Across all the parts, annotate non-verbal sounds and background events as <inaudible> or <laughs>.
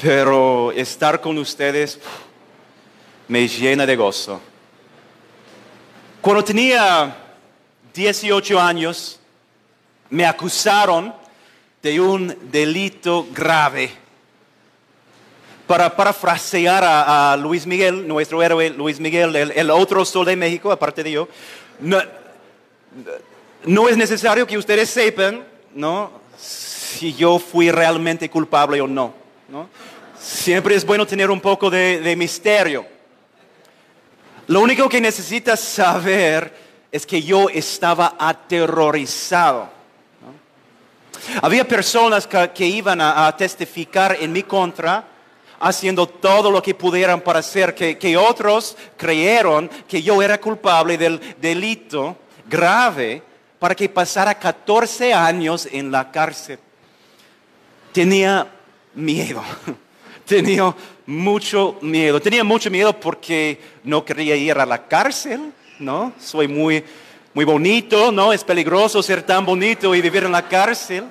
Pero estar con ustedes me llena de gozo. Cuando tenía 18 años, me acusaron de un delito grave. Para parafrasear a, Luis Miguel, nuestro héroe Luis Miguel, el, otro sol de México, aparte de yo, no, no es necesario que ustedes sepan, ¿no? Si yo fui realmente culpable o no, ¿no? Siempre es bueno tener un poco de, misterio. Lo único que necesitas saber es que yo estaba aterrorizado. Había personas que, iban a, testificar en mi contra, haciendo todo lo que pudieran para hacer que, que otros creyeron que yo era culpable del delito grave para que pasara 14 años en la cárcel. Tenía miedo, tenía mucho miedo. Tenía mucho miedo porque no quería ir a la cárcel, ¿no? Soy muy, muy bonito, ¿no? Es peligroso ser tan bonito y vivir en la cárcel.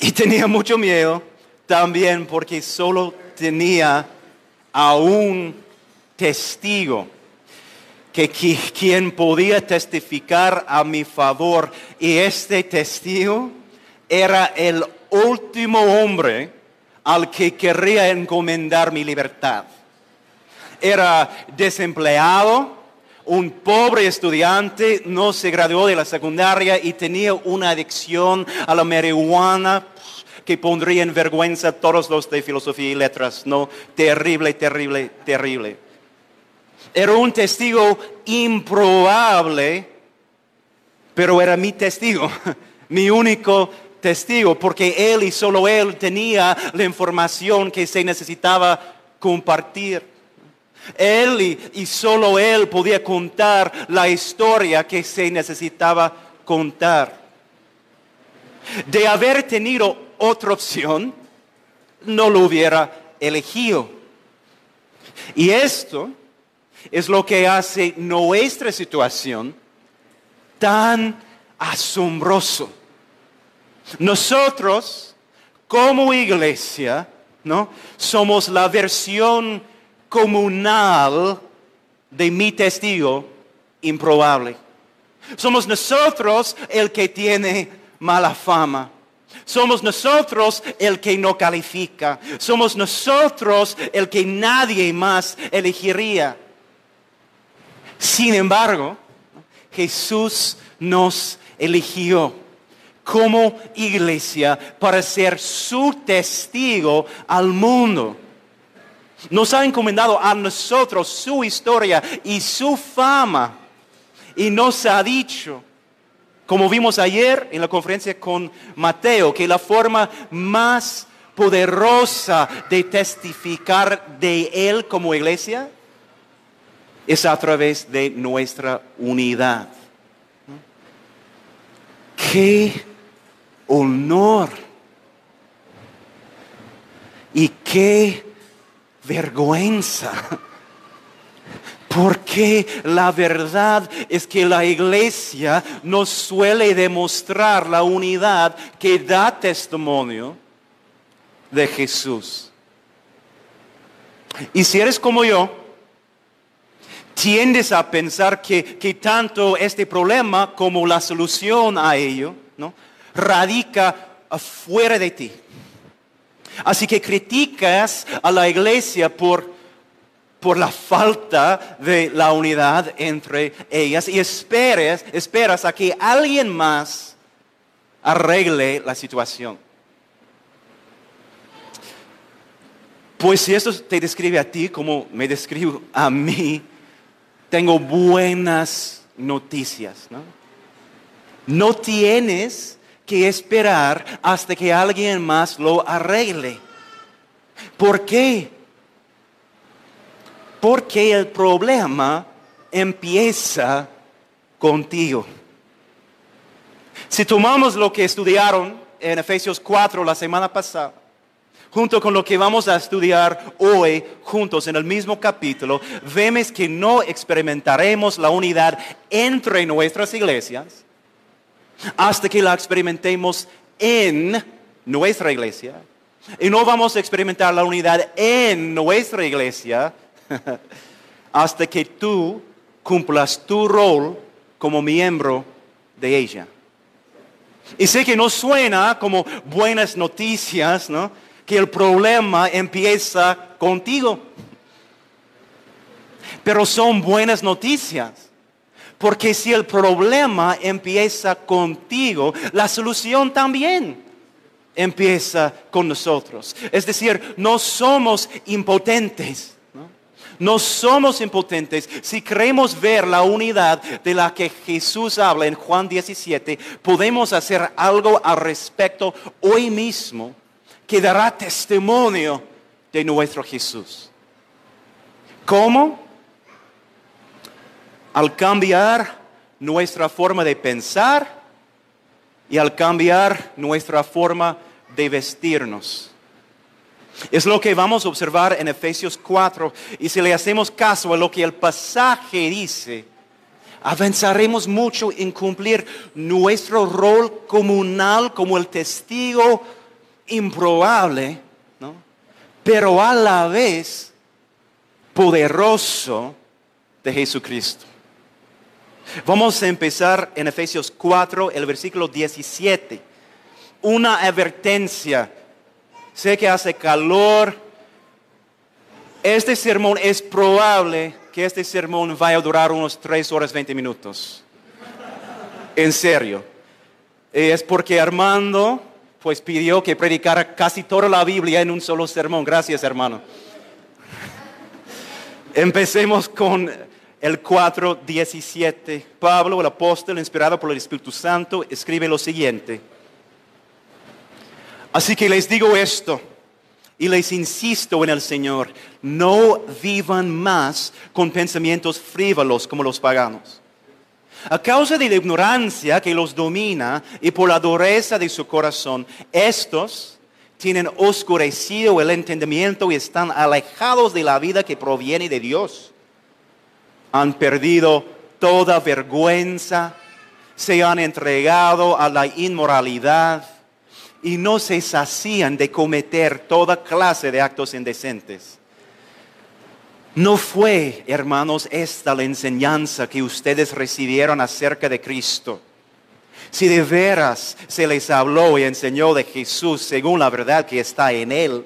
Y tenía mucho miedo también porque solo tenía a un testigo que quien podía testificar a mi favor y este testigo era el último hombre al que quería encomendar mi libertad. Era desempleado, un pobre estudiante, no se graduó de la secundaria y tenía una adicción a la marihuana que pondría en vergüenza a todos los de filosofía y letras. No, terrible, terrible, terrible. Era un testigo improbable, pero era mi testigo, <laughs> mi único testigo, porque él y solo él tenía la información que se necesitaba compartir. Él y, solo él podía contar la historia que se necesitaba contar. De haber tenido otra opción, no lo hubiera elegido. Y esto es lo que hace nuestra situación tan asombroso. Nosotros, como iglesia, ¿no? Somos la versión comunal de mi testigo improbable. Somos nosotros el que tiene mala fama. Somos nosotros el que no califica. Somos nosotros el que nadie más elegiría. Sin embargo, Jesús nos eligió como iglesia para ser su testigo al mundo. Nos ha encomendado a nosotros su historia y su fama. Y nos ha dicho, como vimos ayer en la conferencia con Mateo, que la forma más poderosa de testificar de Él como iglesia es a través de nuestra unidad. Qué honor y qué vergüenza. Porque la verdad es que la iglesia nos suele demostrar la unidad que da testimonio de Jesús. Y si eres como yo, tiendes a pensar que, tanto este problema como la solución a ello ¿no? radica afuera de ti. Así que criticas a la iglesia por, por la falta de la unidad entre ellas y esperas, esperas a que alguien más arregle la situación. Pues si esto te describe a ti como me describe a mí, tengo buenas noticias. ¿no? no tienes que esperar hasta que alguien más lo arregle. ¿Por qué? Porque el problema empieza contigo. Si tomamos lo que estudiaron en Efesios 4 la semana pasada, junto con lo que vamos a estudiar hoy juntos en el mismo capítulo, vemos que no experimentaremos la unidad entre nuestras iglesias hasta que la experimentemos en nuestra iglesia. Y no vamos a experimentar la unidad en nuestra iglesia <laughs> hasta que tú cumplas tu rol como miembro de ella. Y sé que no suena como buenas noticias, ¿no? Que el problema empieza contigo. Pero son buenas noticias. Porque si el problema empieza contigo, la solución también empieza con nosotros. Es decir, no somos impotentes. No somos impotentes. Si queremos ver la unidad de la que Jesús habla en Juan 17, podemos hacer algo al respecto hoy mismo que dará testimonio de nuestro Jesús. ¿Cómo? Al cambiar nuestra forma de pensar y al cambiar nuestra forma de vestirnos. Es lo que vamos a observar en Efesios 4. Y si le hacemos caso a lo que el pasaje dice, avanzaremos mucho en cumplir nuestro rol comunal como el testigo improbable, ¿no? pero a la vez poderoso de Jesucristo. Vamos a empezar en Efesios 4, el versículo 17. Una advertencia sé que hace calor. Este sermón es probable que este sermón vaya a durar unos 3 horas 20 minutos. En serio. Es porque Armando pues pidió que predicara casi toda la Biblia en un solo sermón. Gracias, hermano. Empecemos con el 4.17. Pablo, el apóstol, inspirado por el Espíritu Santo, escribe lo siguiente. Así que les digo esto y les insisto en el Señor, no vivan más con pensamientos frívolos como los paganos. A causa de la ignorancia que los domina y por la dureza de su corazón, estos tienen oscurecido el entendimiento y están alejados de la vida que proviene de Dios. Han perdido toda vergüenza, se han entregado a la inmoralidad y no se sacían de cometer toda clase de actos indecentes. No fue, hermanos, esta la enseñanza que ustedes recibieron acerca de Cristo. Si de veras se les habló y enseñó de Jesús según la verdad que está en Él,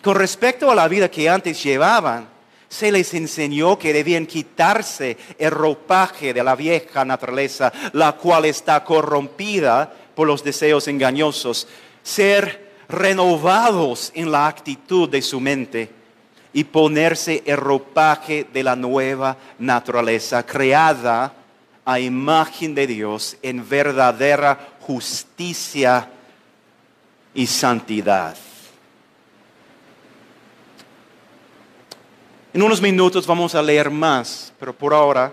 con respecto a la vida que antes llevaban, se les enseñó que debían quitarse el ropaje de la vieja naturaleza, la cual está corrompida por los deseos engañosos, ser renovados en la actitud de su mente y ponerse el ropaje de la nueva naturaleza creada a imagen de Dios en verdadera justicia y santidad. En unos minutos vamos a leer más, pero por ahora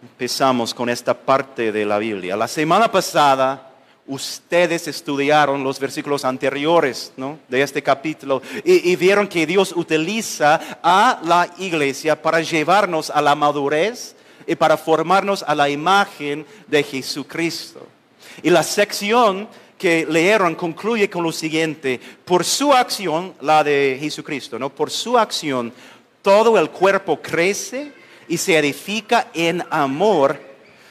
empezamos con esta parte de la Biblia. La semana pasada ustedes estudiaron los versículos anteriores de este capítulo y, vieron que Dios utiliza a la iglesia para llevarnos a la madurez y para formarnos a la imagen de Jesucristo. Y la sección que leyeron concluye con lo siguiente, por su acción, la de Jesucristo, ¿no? por su acción, todo el cuerpo crece y se edifica en amor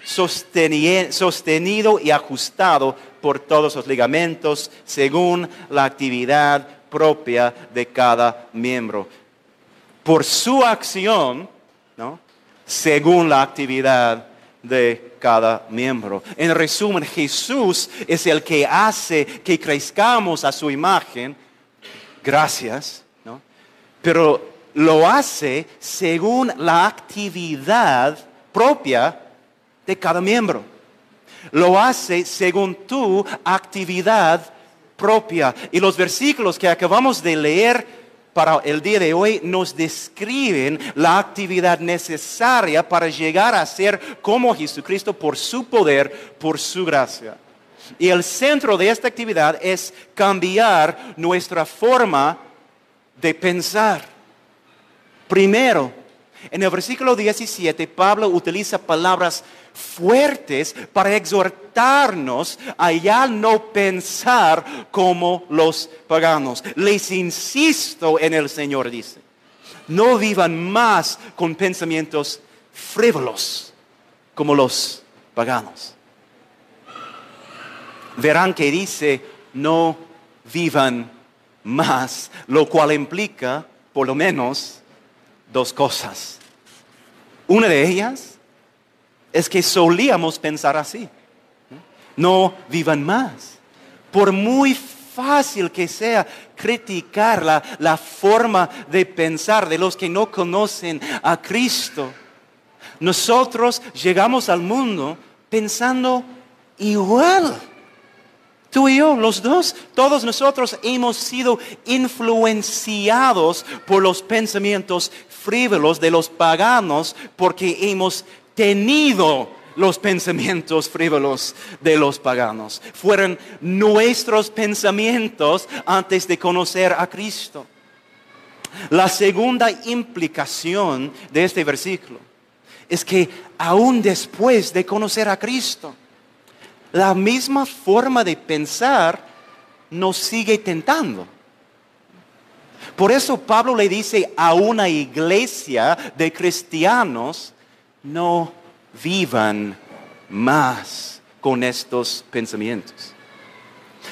sostenido y ajustado por todos los ligamentos según la actividad propia de cada miembro. Por su acción, ¿no? según la actividad de cada miembro. En resumen, Jesús es el que hace que crezcamos a su imagen, gracias, ¿no? pero lo hace según la actividad propia de cada miembro. Lo hace según tu actividad propia. Y los versículos que acabamos de leer para el día de hoy nos describen la actividad necesaria para llegar a ser como Jesucristo por su poder, por su gracia. Y el centro de esta actividad es cambiar nuestra forma de pensar. Primero, En el versículo 17, Pablo utiliza palabras fuertes para exhortarnos a ya no pensar como los paganos. Les insisto en el Señor, dice, no vivan más con pensamientos frívolos como los paganos. Verán que dice, no vivan más, lo cual implica, por lo menos, dos cosas. Una de ellas es que solíamos pensar así. No vivan más. Por muy fácil que sea criticar la, la, forma de pensar de los que no conocen a Cristo, nosotros llegamos al mundo pensando igual. Tú y yo, los dos, todos nosotros hemos sido influenciados por los pensamientos frívolos de los paganos porque hemos tenido los pensamientos frívolos de los paganos. Fueron nuestros pensamientos antes de conocer a Cristo. La segunda implicación de este versículo es que aún después de conocer a Cristo, la misma forma de pensar nos sigue tentando. Por eso Pablo le dice a una iglesia de cristianos, no vivan más con estos pensamientos.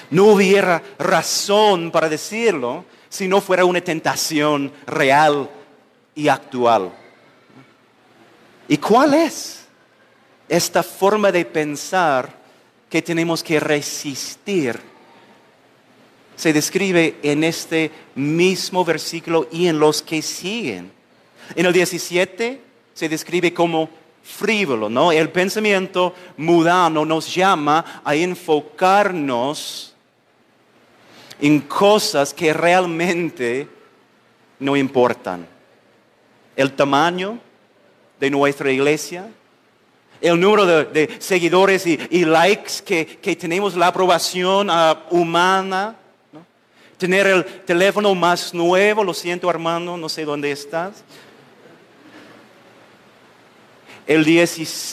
No hubiera razón para decirlo si no fuera una tentación real y actual. ¿Y cuál es esta forma de pensar que tenemos que resistir. Se describe en este mismo versículo y en los que siguen. En el 17 se describe como frívolo, ¿no? El pensamiento mudano nos llama a enfocarnos en cosas que realmente no importan. El tamaño de nuestra iglesia, el número de, seguidores y, likes que, tenemos, la aprobación ah, humana, tener el teléfono más nuevo, lo siento Armando, no sé dónde estás. El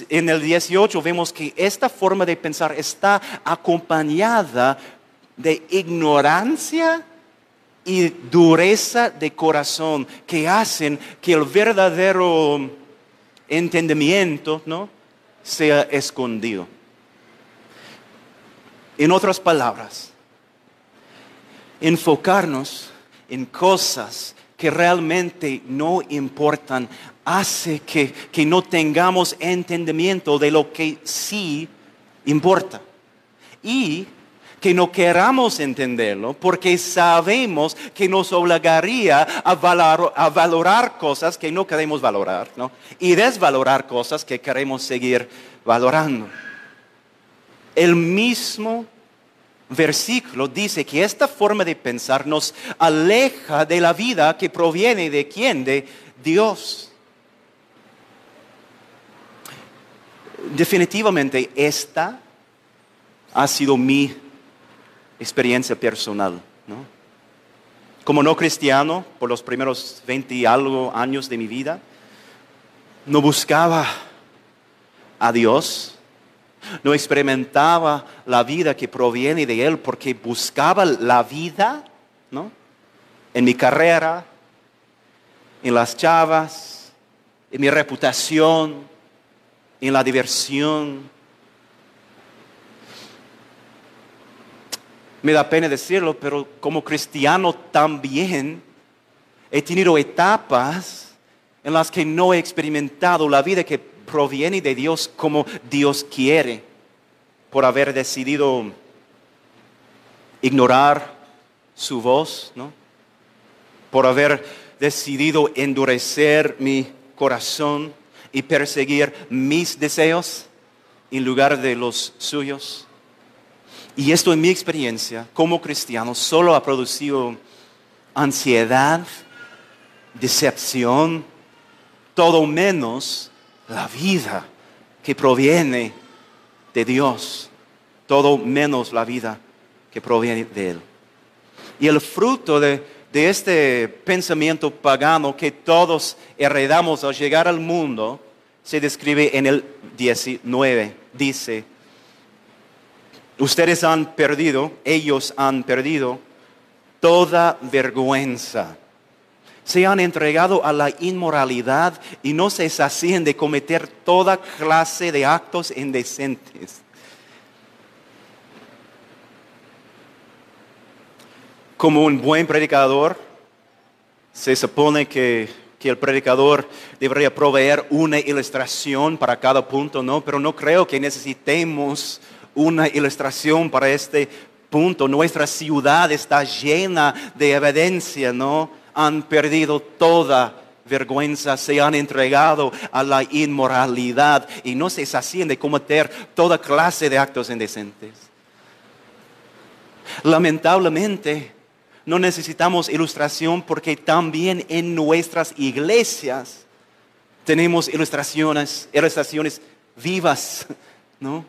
en el 18 vemos que esta forma de pensar está acompañada de ignorancia y dureza de corazón que hacen que el verdadero entendimiento, ¿no? Sea escondido. En otras palabras, enfocarnos en cosas que realmente no importan hace que, que, no tengamos entendimiento de lo que sí importa. Y que no queramos entenderlo porque sabemos que nos obligaría a, valorar cosas que no queremos valorar ¿no? y desvalorar cosas que queremos seguir valorando. El mismo versículo dice que esta forma de pensar nos aleja de la vida que proviene de quién? De Dios. Definitivamente esta ha sido mi experiencia personal. Como no cristiano, por los primeros 20 y algo años de mi vida, no buscaba a Dios, no experimentaba la vida que proviene de Él porque buscaba la vida ¿no? en mi carrera, en las chavas, en mi reputación, en la diversión, me da pena decirlo, pero como cristiano también he tenido etapas en las que no he experimentado la vida que proviene de Dios como Dios quiere, por haber decidido ignorar su voz, ¿no? por haber decidido endurecer mi corazón y perseguir mis deseos en lugar de los suyos. Y esto en mi experiencia como cristiano solo ha producido ansiedad, decepción, todo menos la vida que proviene de Dios, todo menos la vida que proviene de Él. Y el fruto de, este pensamiento pagano que todos heredamos al llegar al mundo se describe en el 19. Dice, ustedes han perdido, ellos han perdido toda vergüenza. Se han entregado a la inmoralidad y no se sacían de cometer toda clase de actos indecentes. Como un buen predicador, se supone que, el predicador debería proveer una ilustración para cada punto, ¿no? Pero no creo que necesitemos una ilustración para este punto. Nuestra ciudad está llena de evidencia, ¿no? Han perdido toda vergüenza, se han entregado a la inmoralidad y no se sacien de cometer toda clase de actos indecentes. Lamentablemente, no necesitamos ilustración porque también en nuestras iglesias tenemos ilustraciones, ilustraciones vivas, ¿no?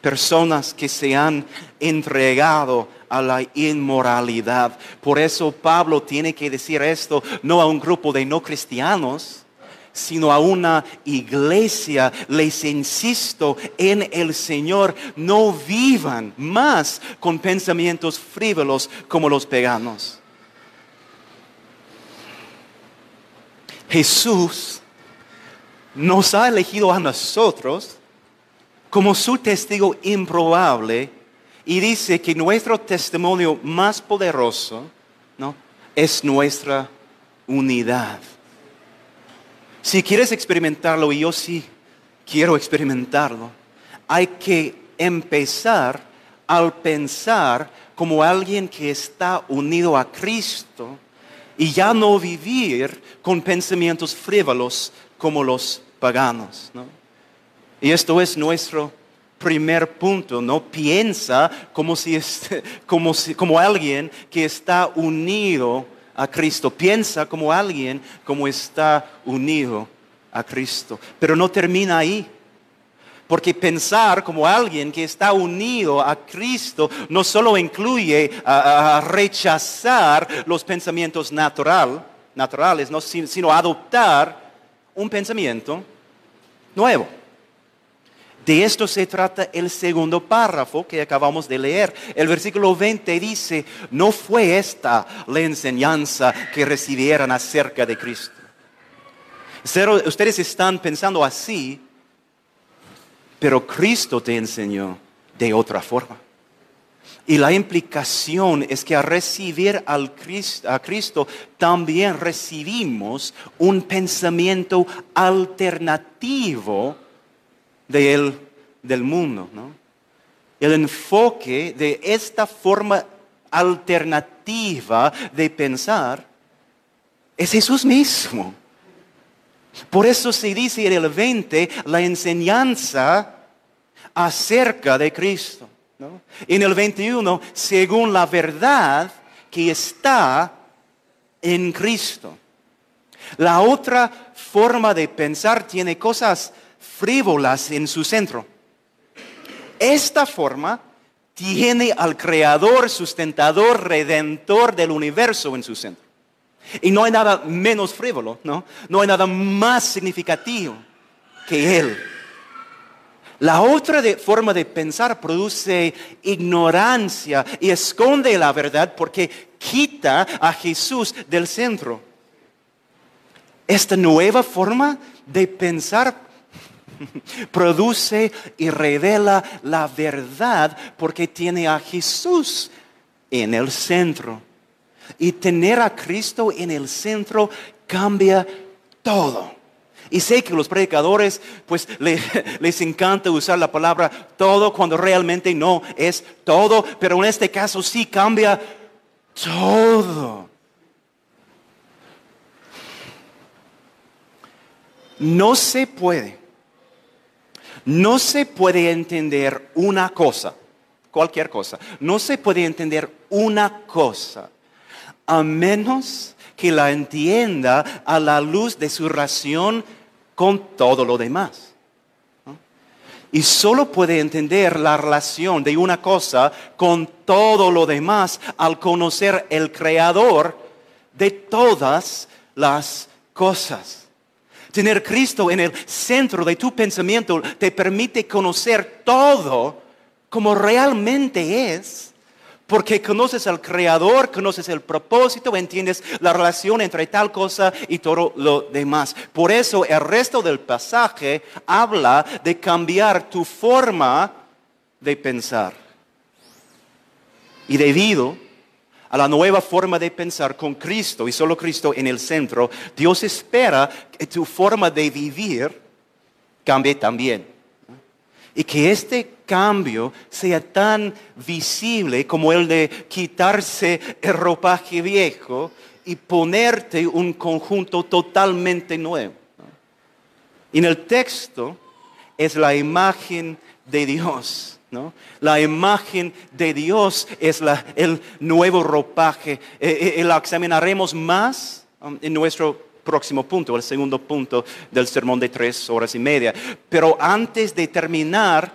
Personas que se han entregado a la inmoralidad. Por eso Pablo tiene que decir esto no a un grupo de no cristianos, sino a una iglesia. Les insisto en el Señor, no vivan más con pensamientos frívolos como los peganos. Jesús nos ha elegido a nosotros como su testigo improbable y dice que nuestro testimonio más poderoso ¿no? es nuestra unidad. Si quieres experimentarlo, y yo sí quiero experimentarlo, hay que empezar al pensar como alguien que está unido a Cristo y ya no vivir con pensamientos frívolos como los paganos. Y esto es nuestro primer punto, ¿no? Piensa como, si, <laughs> como, como alguien que está unido a Cristo. Piensa como alguien como está unido a Cristo. Pero no termina ahí. Porque pensar como alguien que está unido a Cristo no solo incluye a, rechazar los pensamientos natural, naturales, no, sino adoptar un pensamiento nuevo. De esto se trata el segundo párrafo que acabamos de leer. El versículo 20 dice, no fue esta la enseñanza que recibieran acerca de Cristo. Ustedes están pensando así, pero Cristo te enseñó de otra forma. Y la implicación es que al recibir al a Cristo también recibimos un pensamiento alternativo de del mundo. ¿no? El enfoque de esta forma alternativa de pensar es Jesús mismo. Por eso se dice en el 20 la enseñanza acerca de Cristo. ¿no? En el 21, según la verdad que está en Cristo. La otra forma de pensar tiene cosas frívolas en su centro. Esta forma tiene al creador, sustentador, redentor del universo en su centro. Y no hay nada menos frívolo, ¿no? No hay nada más significativo que Él. La otra forma de pensar produce ignorancia y esconde la verdad porque quita a Jesús del centro. Esta nueva forma de pensar <laughs> Produce y revela la verdad porque tiene a Jesús en el centro. Y tener a Cristo en el centro cambia todo. Y sé que los predicadores pues <laughs> les encanta usar la palabra todo cuando realmente no es todo, pero en este caso sí cambia todo. No se puede no se puede entender una cosa, cualquier cosa, no se puede entender una cosa a menos que la entienda a la luz de su ración con todo lo demás. Y solo puede entender la relación de una cosa con todo lo demás al conocer el creador de todas las cosas. Tener Cristo en el centro de tu pensamiento te permite conocer todo como realmente es, porque conoces al Creador, conoces el propósito, entiendes la relación entre tal cosa y todo lo demás. Por eso el resto del pasaje habla de cambiar tu forma de pensar. Y debido a la nueva forma de pensar con Cristo y solo Cristo en el centro, Dios espera que tu forma de vivir cambie también. Y que este cambio sea tan visible como el de quitarse el ropaje viejo y ponerte un conjunto totalmente nuevo. En el texto es la imagen de Dios la imagen de Dios es el nuevo ropaje. Eh, eh, la examinaremos más um, en nuestro próximo punto, el segundo punto del sermón de tres horas y media. Pero antes de terminar,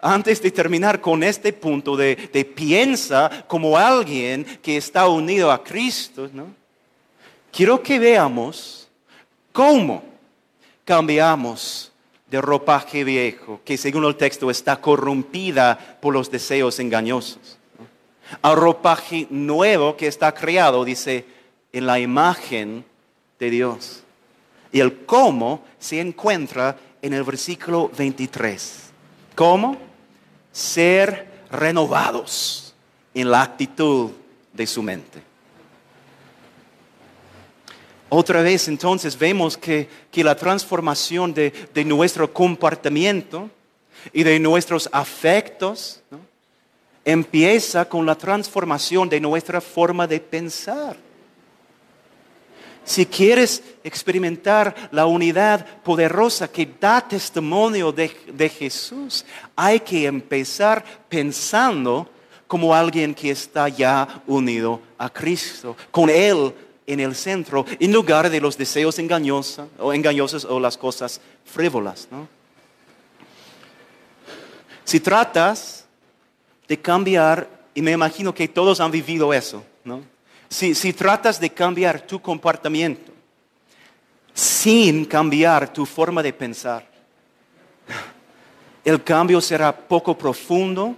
antes de terminar con este punto de, piensa como alguien que está unido a Cristo, quiero que veamos cómo cambiamos de ropaje viejo, que según el texto está corrompida por los deseos engañosos. Al ropaje nuevo que está creado, dice, en la imagen de Dios. Y el cómo se encuentra en el versículo 23. ¿Cómo? Ser renovados en la actitud de su mente. Otra vez entonces vemos que, la transformación de, nuestro comportamiento y de nuestros afectos empieza con la transformación de nuestra forma de pensar. Si quieres experimentar la unidad poderosa que da testimonio de, de Jesús, hay que empezar pensando como alguien que está ya unido a Cristo, con Él en el centro en lugar de los deseos engañosos o engañosos o las cosas frívolas. Si tratas de cambiar, y me imagino que todos han vivido eso, si, si tratas de cambiar tu comportamiento sin cambiar tu forma de pensar, el cambio será poco profundo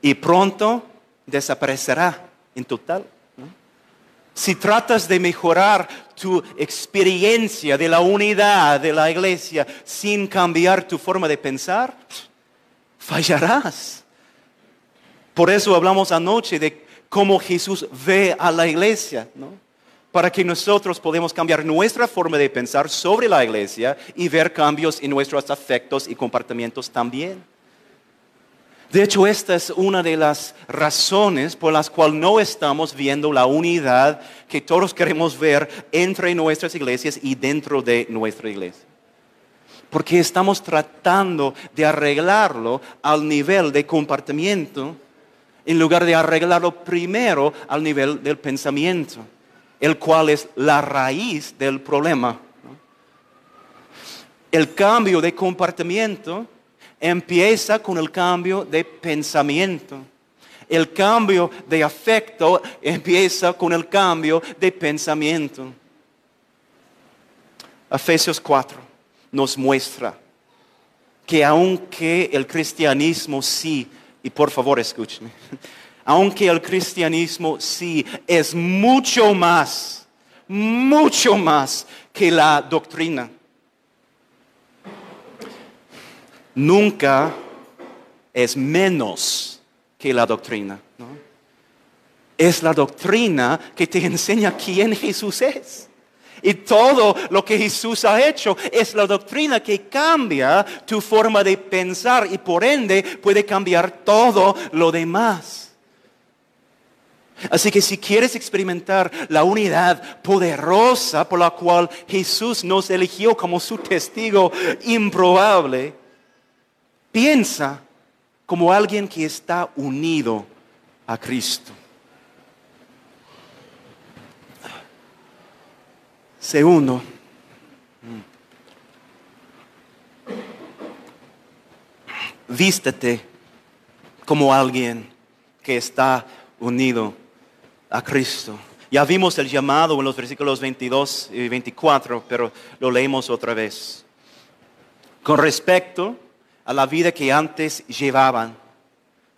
y pronto desaparecerá en total. Si tratas de mejorar tu experiencia de la unidad de la iglesia sin cambiar tu forma de pensar, fallarás. Por eso hablamos anoche de cómo Jesús ve a la iglesia, Para que nosotros podamos cambiar nuestra forma de pensar sobre la iglesia y ver cambios en nuestros afectos y comportamientos también. De hecho, esta es una de las razones por las cuales no estamos viendo la unidad que todos queremos ver entre nuestras iglesias y dentro de nuestra iglesia. Porque estamos tratando de arreglarlo al nivel de comportamiento en lugar de arreglarlo primero al nivel del pensamiento, el cual es la raíz del problema. El cambio de comportamiento empieza con el cambio de pensamiento. El cambio de afecto empieza con el cambio de pensamiento. Efesios 4 nos muestra que aunque el cristianismo sí, y por favor escúcheme, <laughs> aunque el cristianismo sí es mucho más, mucho más que la doctrina nunca es menos que la doctrina. Es la doctrina que te enseña quién Jesús es. Y todo lo que Jesús ha hecho es la doctrina que cambia tu forma de pensar y por ende puede cambiar todo lo demás. Así que si quieres experimentar la unidad poderosa por la cual Jesús nos eligió como su testigo improbable, Piensa como alguien que está unido a Cristo. Segundo, vístete como alguien que está unido a Cristo. Ya vimos el llamado en los versículos 22 y 24, pero lo leemos otra vez. Con respecto a la vida que antes llevaban,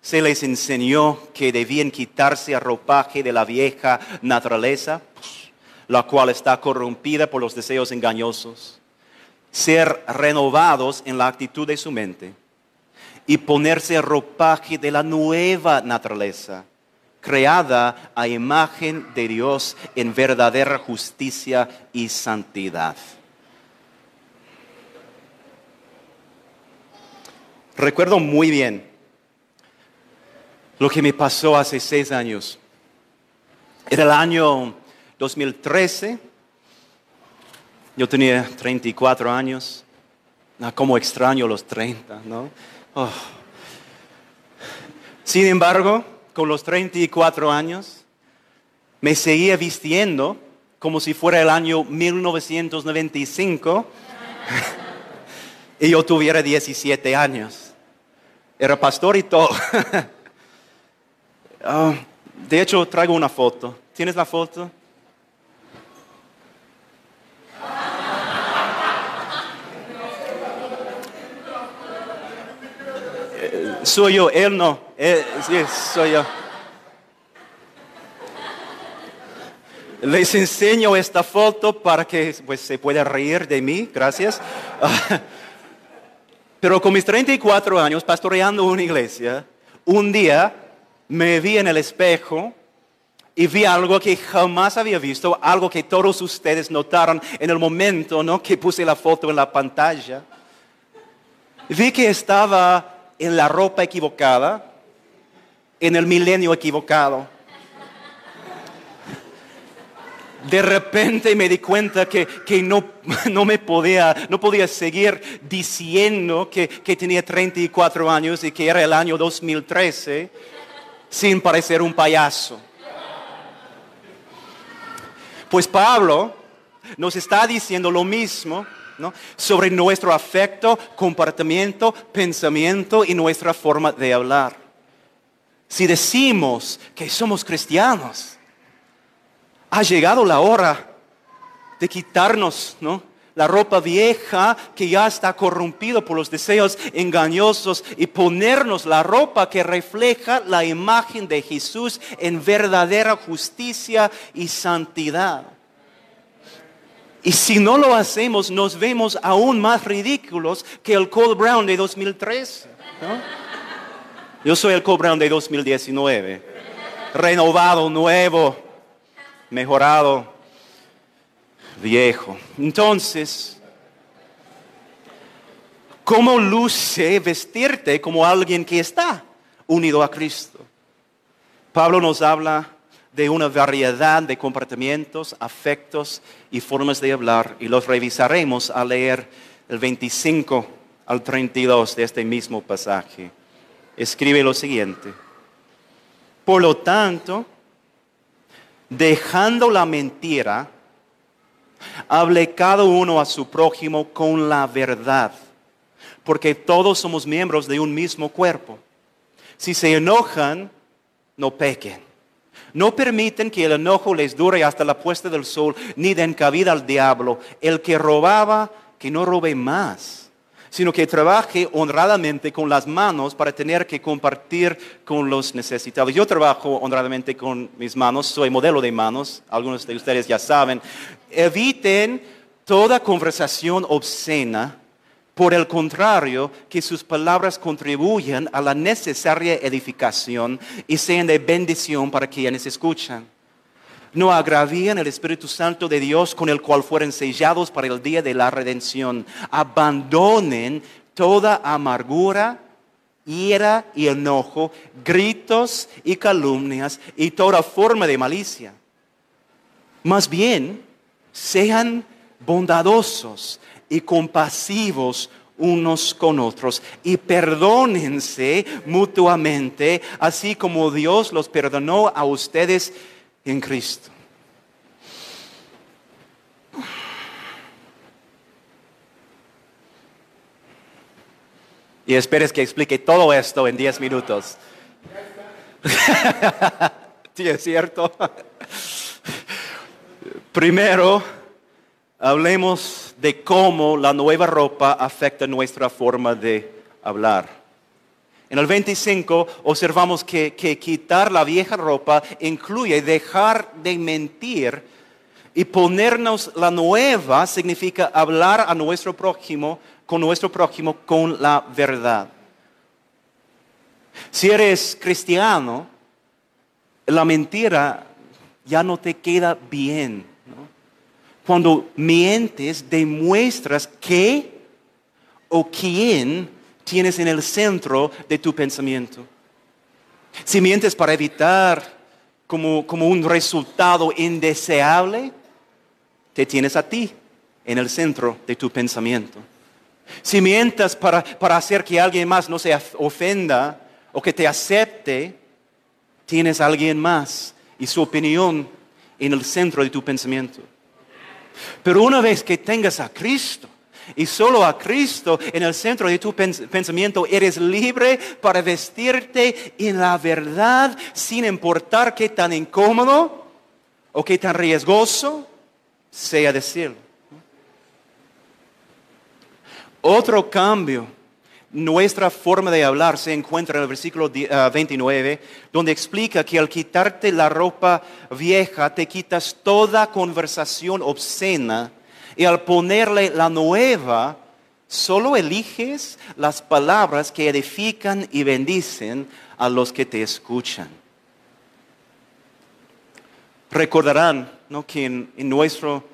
se les enseñó que debían quitarse el ropaje de la vieja naturaleza, la cual está corrompida por los deseos engañosos, ser renovados en la actitud de su mente y ponerse el ropaje de la nueva naturaleza, creada a imagen de Dios en verdadera justicia y santidad. Recuerdo muy bien lo que me pasó hace seis años. Era el año 2013. Yo tenía 34 años. Ah, como extraño los 30, ¿no? Oh. Sin embargo, con los 34 años, me seguía vistiendo como si fuera el año 1995 <laughs> y yo tuviera 17 años. Era pastor y todo. <laughs> Ah, de hecho, traigo una foto. ¿Tienes la foto? Eh, soy yo, él no. Eh, sí, soy yo. Les enseño esta foto para que pues, se pueda reír de mí, gracias. <laughs> Pero con mis 34 años, pastoreando una iglesia, un día me vi en el espejo y vi algo que jamás había visto, algo que todos ustedes notaron en el momento ¿no? que puse la foto en la pantalla. Vi que estaba en la ropa equivocada, en el milenio equivocado. De repente me di cuenta que, no, <laughs> no, me podía, no podía seguir diciendo que, que tenía 34 años y que era el año 2013 sin parecer un payaso. Pues Pablo nos está diciendo lo mismo sobre nuestro afecto, comportamiento, pensamiento y nuestra forma de hablar. Si decimos que somos cristianos, ha llegado la hora de quitarnos, ¿no? la ropa vieja que ya está corrompido por los deseos engañosos y ponernos la ropa que refleja la imagen de Jesús en verdadera justicia y santidad. Y si no lo hacemos, nos vemos aún más ridículos que el Cole Brown de 2013. Yo soy el Cole Brown de 2019. Renovado, nuevo, mejorado viejo. Entonces, ¿cómo luce vestirte como alguien que está unido a Cristo? Pablo nos habla de una variedad de comportamientos, afectos y formas de hablar y los revisaremos al leer el 25 al 32 de este mismo pasaje. Escribe lo siguiente. Por lo tanto, dejando la mentira, Hable cada uno a su prójimo con la verdad, porque todos somos miembros de un mismo cuerpo. Si se enojan, no pequen. No permiten que el enojo les dure hasta la puesta del sol, ni den cabida al diablo. El que robaba, que no robe más sino que trabaje honradamente con las manos para tener que compartir con los necesitados. Yo trabajo honradamente con mis manos, soy modelo de manos, algunos de ustedes ya saben. Eviten toda conversación obscena, por el contrario, que sus palabras contribuyan a la necesaria edificación y sean de bendición para quienes escuchan no agravían el Espíritu Santo de Dios con el cual fueron sellados para el día de la redención. Abandonen toda amargura, ira y enojo, gritos y calumnias y toda forma de malicia. Más bien, sean bondadosos y compasivos unos con otros y perdónense mutuamente, así como Dios los perdonó a ustedes en Cristo. Y esperes que explique todo esto en 10 minutos. <laughs> sí, es cierto. Primero, hablemos de cómo la nueva ropa afecta nuestra forma de hablar. En el 25 observamos que, que, quitar la vieja ropa incluye dejar de mentir y ponernos la nueva significa hablar a nuestro prójimo con nuestro prójimo con la verdad. Si eres cristiano, la mentira ya no te queda bien. Cuando mientes, demuestras qué o quién tienes en el centro de tu pensamiento. Si mientes para evitar como, como un resultado indeseable, te tienes a ti en el centro de tu pensamiento. Si mientas para, para hacer que alguien más no se ofenda o que te acepte, tienes a alguien más y su opinión en el centro de tu pensamiento. Pero una vez que tengas a Cristo y solo a Cristo en el centro de tu pensamiento, eres libre para vestirte en la verdad sin importar qué tan incómodo o qué tan riesgoso sea decirlo. Otro cambio, nuestra forma de hablar se encuentra en el versículo 29, ah, donde explica que al quitarte la ropa vieja te quitas toda conversación obscena y al ponerle la nueva, solo eliges las palabras que edifican y bendicen a los que te escuchan. Recordarán que en nuestro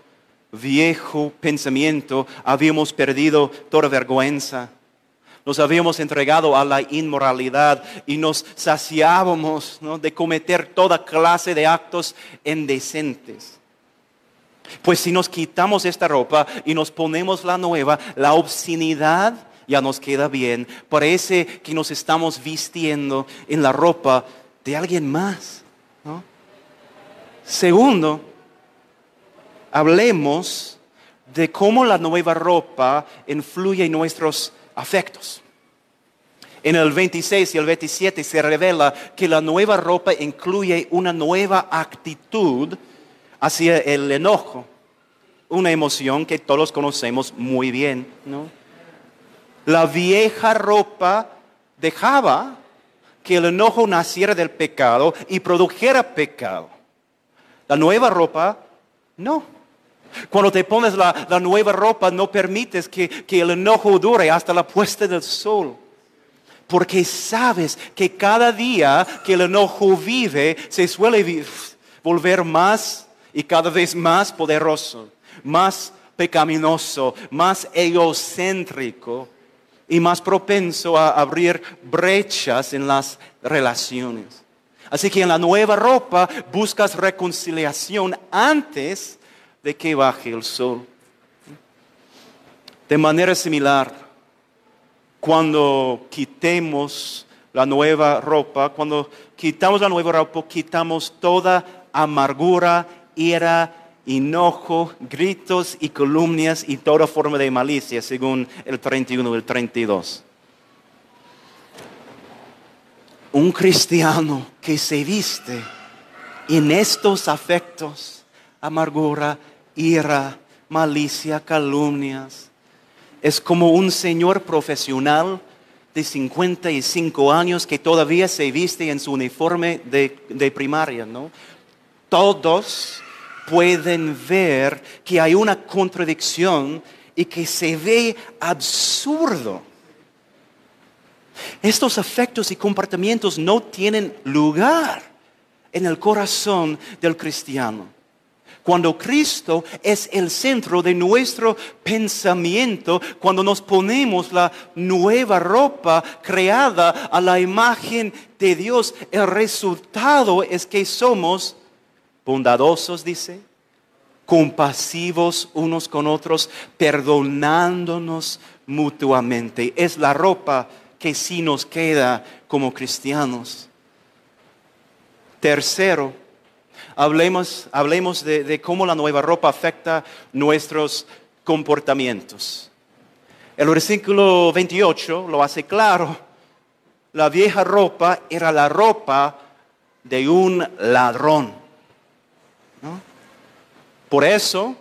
viejo pensamiento habíamos perdido toda vergüenza. Nos habíamos entregado a la inmoralidad y nos saciábamos de cometer toda clase de actos indecentes. Pues si nos quitamos esta ropa y nos ponemos la nueva, la obscenidad ya nos queda bien. Parece que nos estamos vistiendo en la ropa de alguien más. Segundo, hablemos de cómo la nueva ropa influye en nuestros afectos. En el 26 y el 27 se revela que la nueva ropa incluye una nueva actitud hacia el enojo, una emoción que todos conocemos muy bien. La vieja ropa dejaba que el enojo naciera del pecado y produjera pecado. La nueva ropa no. Cuando te pones la, nueva ropa, no permites que, que el enojo dure hasta la puesta del sol. Porque sabes que cada día que el enojo vive, se suele volver más y cada vez más poderoso, más pecaminoso, más egocéntrico y más propenso a abrir brechas en las relaciones. Así que en la nueva ropa buscas reconciliación antes de que baje el sol. De manera similar, cuando quitemos la nueva ropa, cuando quitamos la nueva ropa, quitamos toda amargura, ira, enojo, gritos y columnias y toda forma de malicia, según el 31 y el 32. Un cristiano que se viste en estos afectos, amargura, ira, malicia, calumnias. Es como un señor profesional de 55 años que todavía se viste en su uniforme de, primaria, ¿no? Todos pueden ver que hay una contradicción y que se ve absurdo. Estos afectos y comportamientos no tienen lugar en el corazón del cristiano. Cuando Cristo es el centro de nuestro pensamiento, cuando nos ponemos la nueva ropa creada a la imagen de Dios, el resultado es que somos bondadosos, dice, compasivos unos con otros, perdonándonos mutuamente. Es la ropa que sí nos queda como cristianos. Tercero, hablemos, hablemos de, cómo la nueva ropa afecta nuestros comportamientos. El versículo 28 lo hace claro. La vieja ropa era la ropa de un ladrón. Por eso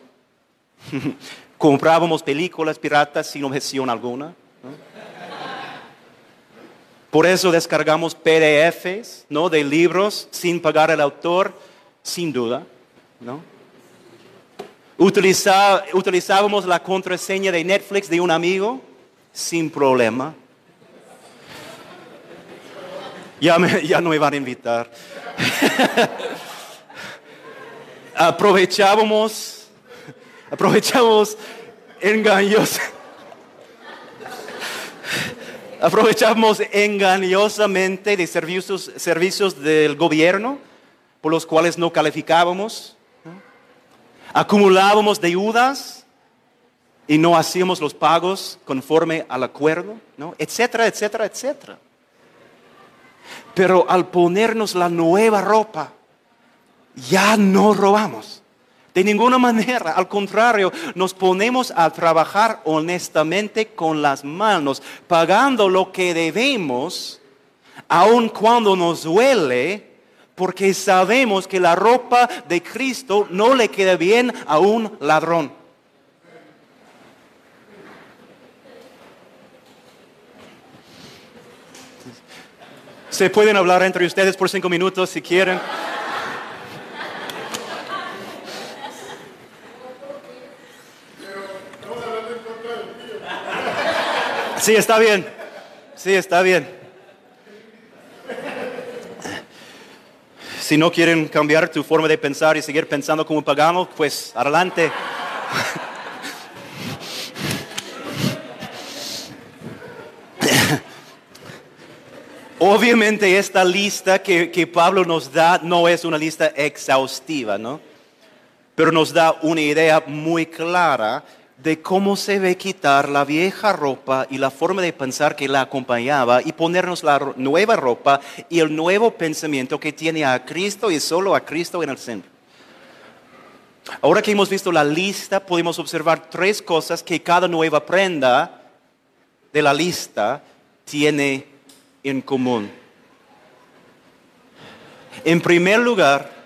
<laughs> comprábamos películas piratas sin objeción alguna. Por eso descargamos PDFs ¿no? de libros sin pagar al autor, sin duda. ¿no? utilizábamos la contraseña de Netflix de un amigo sin problema. Ya, ya no me van a invitar. <laughs> aprovechábamos, aprovechábamos engaños aprovechamos engañosamente de servicios, servicios del gobierno por los cuales no calificábamos. Acumulábamos deudas y no hacíamos los pagos conforme al acuerdo, etcétera, etcétera, etcétera. Pero al ponernos la nueva ropa, ya no robamos. De ninguna manera, al contrario, nos ponemos a trabajar honestamente con las manos, pagando lo que debemos, aun cuando nos duele, porque sabemos que la ropa de Cristo no le queda bien a un ladrón. Se pueden hablar entre ustedes por cinco minutos si quieren. Sí, está bien. Sí, está bien. Si no quieren cambiar tu forma de pensar y seguir pensando como pagamos, pues adelante. Obviamente esta lista que, que, Pablo nos da no es una lista exhaustiva, ¿no? Pero nos da una idea muy clara de cómo se ve quitar la vieja ropa y la forma de pensar que la acompañaba y ponernos la nueva ropa y el nuevo pensamiento que tiene a Cristo y solo a Cristo en el centro. Ahora que hemos visto la lista, podemos observar tres cosas que cada nueva prenda de la lista tiene en común. En primer lugar,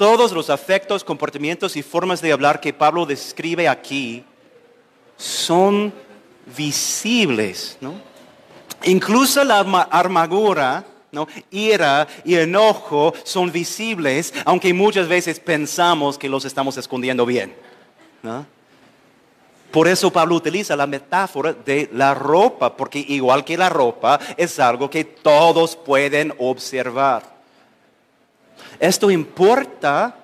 todos los afectos, comportamientos y formas de hablar que Pablo describe aquí son visibles, ¿no? Incluso la armadura, ira y enojo son visibles, aunque muchas veces pensamos que los estamos escondiendo bien. Por eso Pablo utiliza la metáfora de la ropa, porque igual que la ropa es algo que todos pueden observar. Esto importa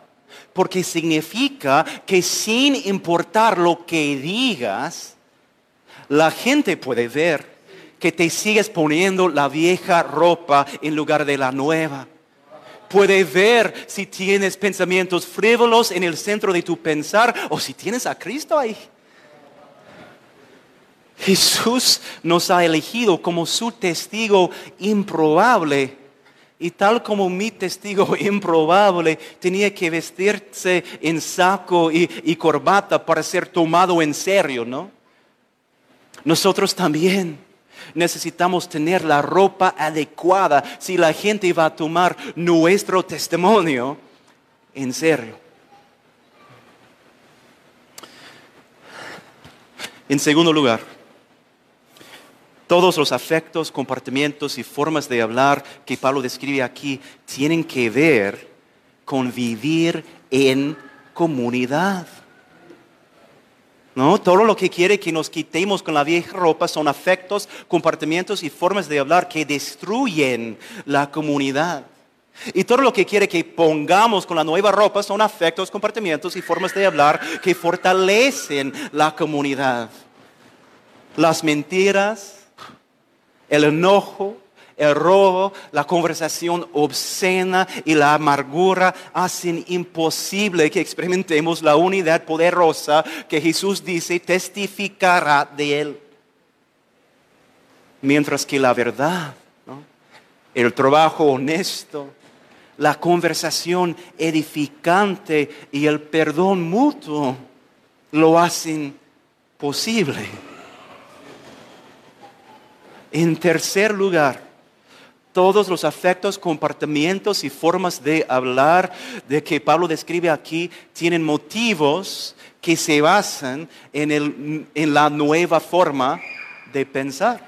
porque significa que sin importar lo que digas, la gente puede ver que te sigues poniendo la vieja ropa en lugar de la nueva. Puede ver si tienes pensamientos frívolos en el centro de tu pensar o si tienes a Cristo ahí. Jesús nos ha elegido como su testigo improbable y tal como mi testigo <laughs> improbable tenía que vestirse en saco y, corbata para ser tomado en serio, ¿no? Nosotros también necesitamos tener la ropa adecuada si la gente va a tomar nuestro testimonio en serio. En segundo lugar, todos los afectos, comportamientos y formas de hablar que Pablo describe aquí tienen que ver con vivir en comunidad. ¿No? Todo lo que quiere que nos quitemos con la vieja ropa son afectos, comportamientos y formas de hablar que destruyen la comunidad. Y todo lo que quiere que pongamos con la nueva ropa son afectos, comportamientos y formas de hablar que fortalecen la comunidad. Las mentiras, el enojo, el robo, la conversación obscena y la amargura hacen imposible que experimentemos la unidad poderosa que Jesús dice testificará de Él. Mientras que la verdad, el trabajo honesto, la conversación edificante y el perdón mutuo lo hacen posible. En tercer lugar, todos los afectos, comportamientos y formas de hablar de que Pablo describe aquí tienen motivos que se basan en, la nueva forma de pensar.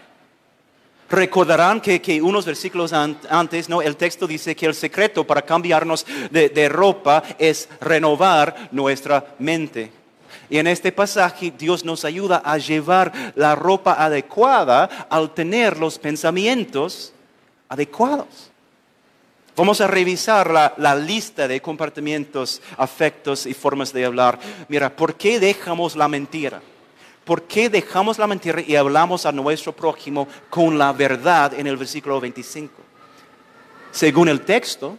Recordarán que, unos versículos antes, ¿no? el texto dice que el secreto para cambiarnos de ropa es renovar nuestra mente. Y en este pasaje Dios nos ayuda a llevar la ropa adecuada al tener los pensamientos adecuados. Vamos a revisar la, lista de comportamientos, afectos y formas de hablar. Mira, ¿por qué dejamos la mentira? ¿Por qué dejamos la mentira y hablamos a nuestro prójimo con la verdad en el versículo 25? Según el texto,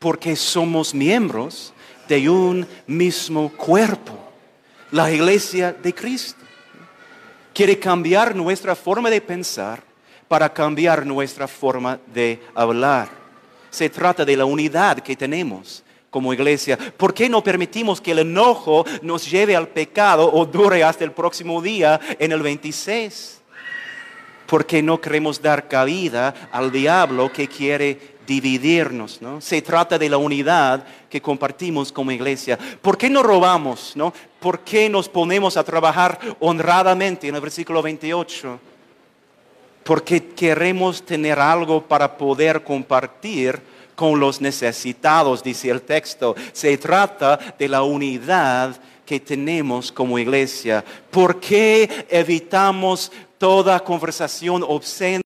porque somos miembros de un mismo cuerpo, la iglesia de Cristo. Quiere cambiar nuestra forma de pensar para cambiar nuestra forma de hablar. Se trata de la unidad que tenemos como iglesia. ¿Por qué no permitimos que el enojo nos lleve al pecado o dure hasta el próximo día en el 26? Porque no queremos dar cabida al diablo que quiere dividirnos, ¿no? Se trata de la unidad que compartimos como iglesia. ¿Por qué no robamos, no? ¿Por qué nos ponemos a trabajar honradamente en el versículo 28? porque queremos tener algo para poder compartir con los necesitados, dice el texto. Se trata de la unidad que tenemos como iglesia. ¿Por qué evitamos toda conversación obscena?